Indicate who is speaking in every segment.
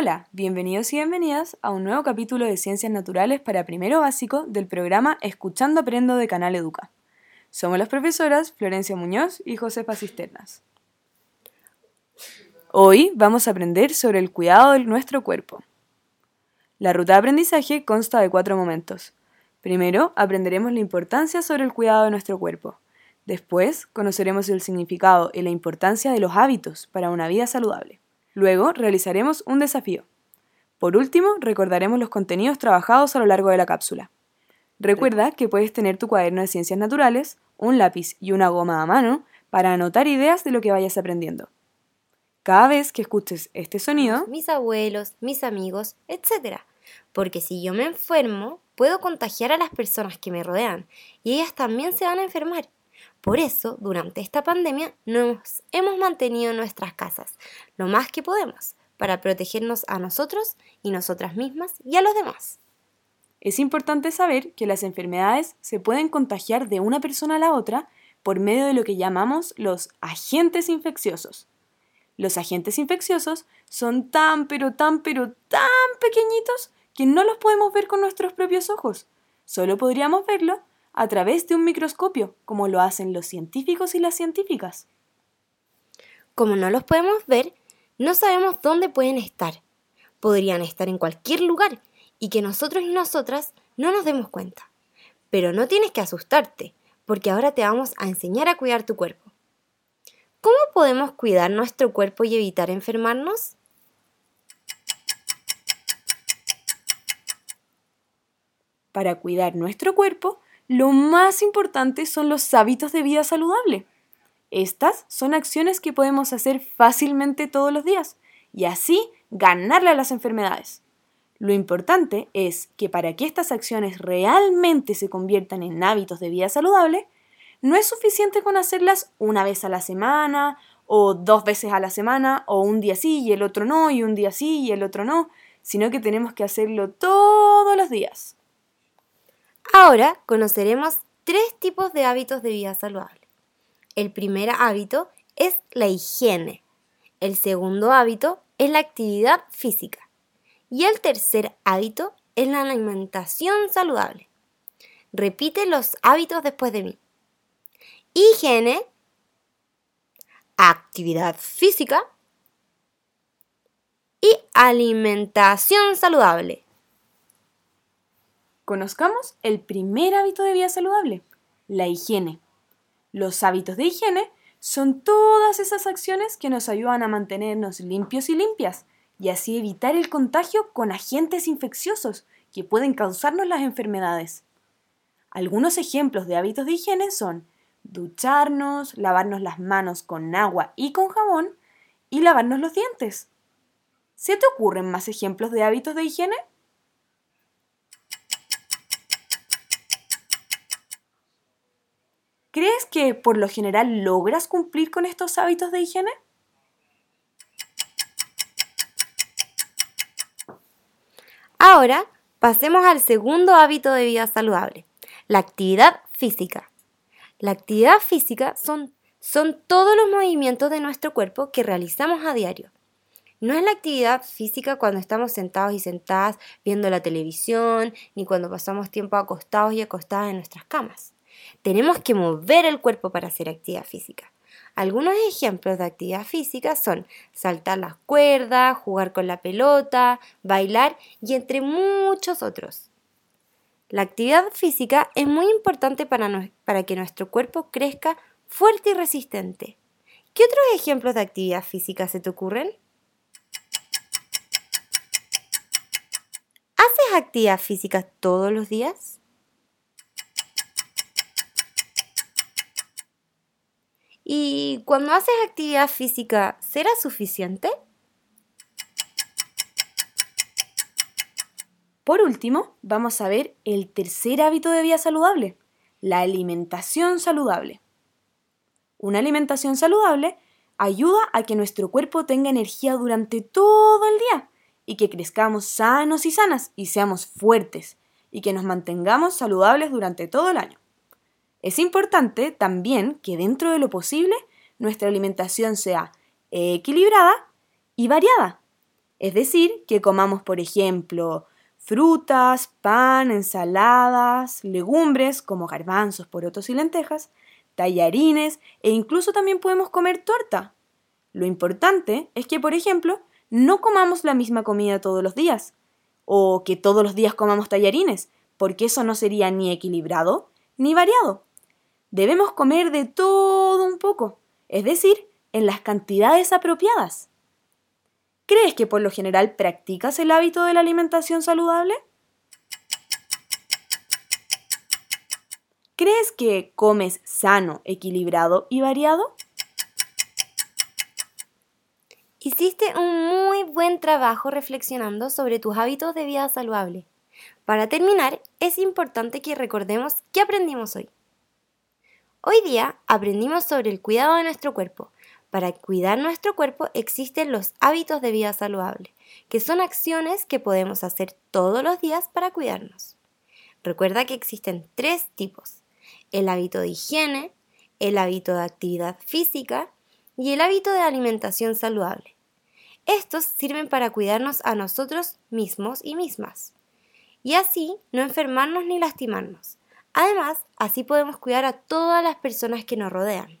Speaker 1: Hola, bienvenidos y bienvenidas a un nuevo capítulo de Ciencias Naturales para primero básico del programa Escuchando Aprendo de Canal Educa. Somos las profesoras Florencia Muñoz y Josefa Cisternas. Hoy vamos a aprender sobre el cuidado de nuestro cuerpo. La ruta de aprendizaje consta de cuatro momentos. Primero, aprenderemos la importancia sobre el cuidado de nuestro cuerpo. Después, conoceremos el significado y la importancia de los hábitos para una vida saludable. Luego realizaremos un desafío. Por último, recordaremos los contenidos trabajados a lo largo de la cápsula. Recuerda que puedes tener tu cuaderno de ciencias naturales, un lápiz y una goma a mano para anotar ideas de lo que vayas aprendiendo. Cada vez que escuches este sonido,
Speaker 2: mis abuelos, mis amigos, etc. Porque si yo me enfermo, puedo contagiar a las personas que me rodean y ellas también se van a enfermar. Por eso, durante esta pandemia, nos hemos mantenido en nuestras casas lo más que podemos para protegernos a nosotros y nosotras mismas y a los demás.
Speaker 1: Es importante saber que las enfermedades se pueden contagiar de una persona a la otra por medio de lo que llamamos los agentes infecciosos. Los agentes infecciosos son tan pero tan pero tan pequeñitos que no los podemos ver con nuestros propios ojos. Solo podríamos verlo a través de un microscopio, como lo hacen los científicos y las científicas.
Speaker 2: Como no los podemos ver, no sabemos dónde pueden estar. Podrían estar en cualquier lugar y que nosotros y nosotras no nos demos cuenta. Pero no tienes que asustarte, porque ahora te vamos a enseñar a cuidar tu cuerpo. ¿Cómo podemos cuidar nuestro cuerpo y evitar enfermarnos?
Speaker 1: Para cuidar nuestro cuerpo, lo más importante son los hábitos de vida saludable. Estas son acciones que podemos hacer fácilmente todos los días y así ganarle a las enfermedades. Lo importante es que para que estas acciones realmente se conviertan en hábitos de vida saludable, no es suficiente con hacerlas una vez a la semana, o dos veces a la semana, o un día sí y el otro no, y un día sí y el otro no, sino que tenemos que hacerlo todos los días.
Speaker 2: Ahora conoceremos tres tipos de hábitos de vida saludable. El primer hábito es la higiene. El segundo hábito es la actividad física. Y el tercer hábito es la alimentación saludable. Repite los hábitos después de mí. Higiene, actividad física y alimentación saludable.
Speaker 1: Conozcamos el primer hábito de vida saludable, la higiene. Los hábitos de higiene son todas esas acciones que nos ayudan a mantenernos limpios y limpias y así evitar el contagio con agentes infecciosos que pueden causarnos las enfermedades. Algunos ejemplos de hábitos de higiene son ducharnos, lavarnos las manos con agua y con jabón y lavarnos los dientes. ¿Se te ocurren más ejemplos de hábitos de higiene? ¿Crees que por lo general logras cumplir con estos hábitos de higiene?
Speaker 2: Ahora pasemos al segundo hábito de vida saludable, la actividad física. La actividad física son, son todos los movimientos de nuestro cuerpo que realizamos a diario. No es la actividad física cuando estamos sentados y sentadas viendo la televisión, ni cuando pasamos tiempo acostados y acostadas en nuestras camas. Tenemos que mover el cuerpo para hacer actividad física. Algunos ejemplos de actividad física son saltar las cuerdas, jugar con la pelota, bailar y entre muchos otros. La actividad física es muy importante para, que nuestro cuerpo crezca fuerte y resistente. ¿Qué otros ejemplos de actividad física se te ocurren? ¿Haces actividad física todos los días? ¿Y cuando haces actividad física, será suficiente?
Speaker 1: Por último, vamos a ver el tercer hábito de vida saludable, la alimentación saludable. Una alimentación saludable ayuda a que nuestro cuerpo tenga energía durante todo el día y que crezcamos sanos y sanas y seamos fuertes y que nos mantengamos saludables durante todo el año. Es importante también que dentro de lo posible nuestra alimentación sea equilibrada y variada. Es decir, que comamos, por ejemplo, frutas, pan, ensaladas, legumbres como garbanzos, porotos y lentejas, tallarines e incluso también podemos comer torta. Lo importante es que, por ejemplo, no comamos la misma comida todos los días o que todos los días comamos tallarines, porque eso no sería ni equilibrado ni variado. Debemos comer de todo un poco, es decir, en las cantidades apropiadas. ¿Crees que por lo general practicas el hábito de la alimentación saludable? ¿Crees que comes sano, equilibrado y variado?
Speaker 2: Hiciste un muy buen trabajo reflexionando sobre tus hábitos de vida saludable. Para terminar, es importante que recordemos qué aprendimos hoy. Hoy día aprendimos sobre el cuidado de nuestro cuerpo. Para cuidar nuestro cuerpo existen los hábitos de vida saludable, que son acciones que podemos hacer todos los días para cuidarnos. Recuerda que existen tres tipos el hábito de higiene, el hábito de actividad física y el hábito de alimentación saludable. Estos sirven para cuidarnos a nosotros mismos y mismas, y así no enfermarnos ni lastimarnos. Además, así podemos cuidar a todas las personas que nos rodean.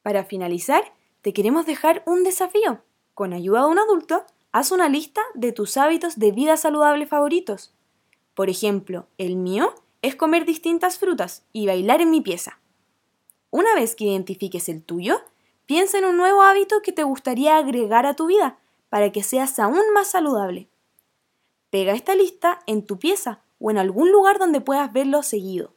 Speaker 1: Para finalizar, te queremos dejar un desafío. Con ayuda de un adulto, haz una lista de tus hábitos de vida saludable favoritos. Por ejemplo, el mío es comer distintas frutas y bailar en mi pieza. Una vez que identifiques el tuyo, piensa en un nuevo hábito que te gustaría agregar a tu vida para que seas aún más saludable. Pega esta lista en tu pieza o en algún lugar donde puedas verlo seguido.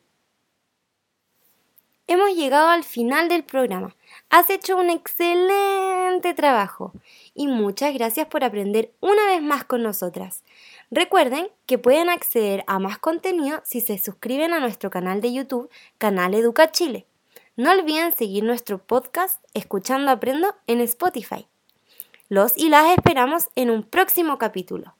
Speaker 2: Hemos llegado al final del programa. Has hecho un excelente trabajo y muchas gracias por aprender una vez más con nosotras. Recuerden que pueden acceder a más contenido si se suscriben a nuestro canal de YouTube, Canal Educa Chile. No olviden seguir nuestro podcast Escuchando Aprendo en Spotify. Los y las esperamos en un próximo capítulo.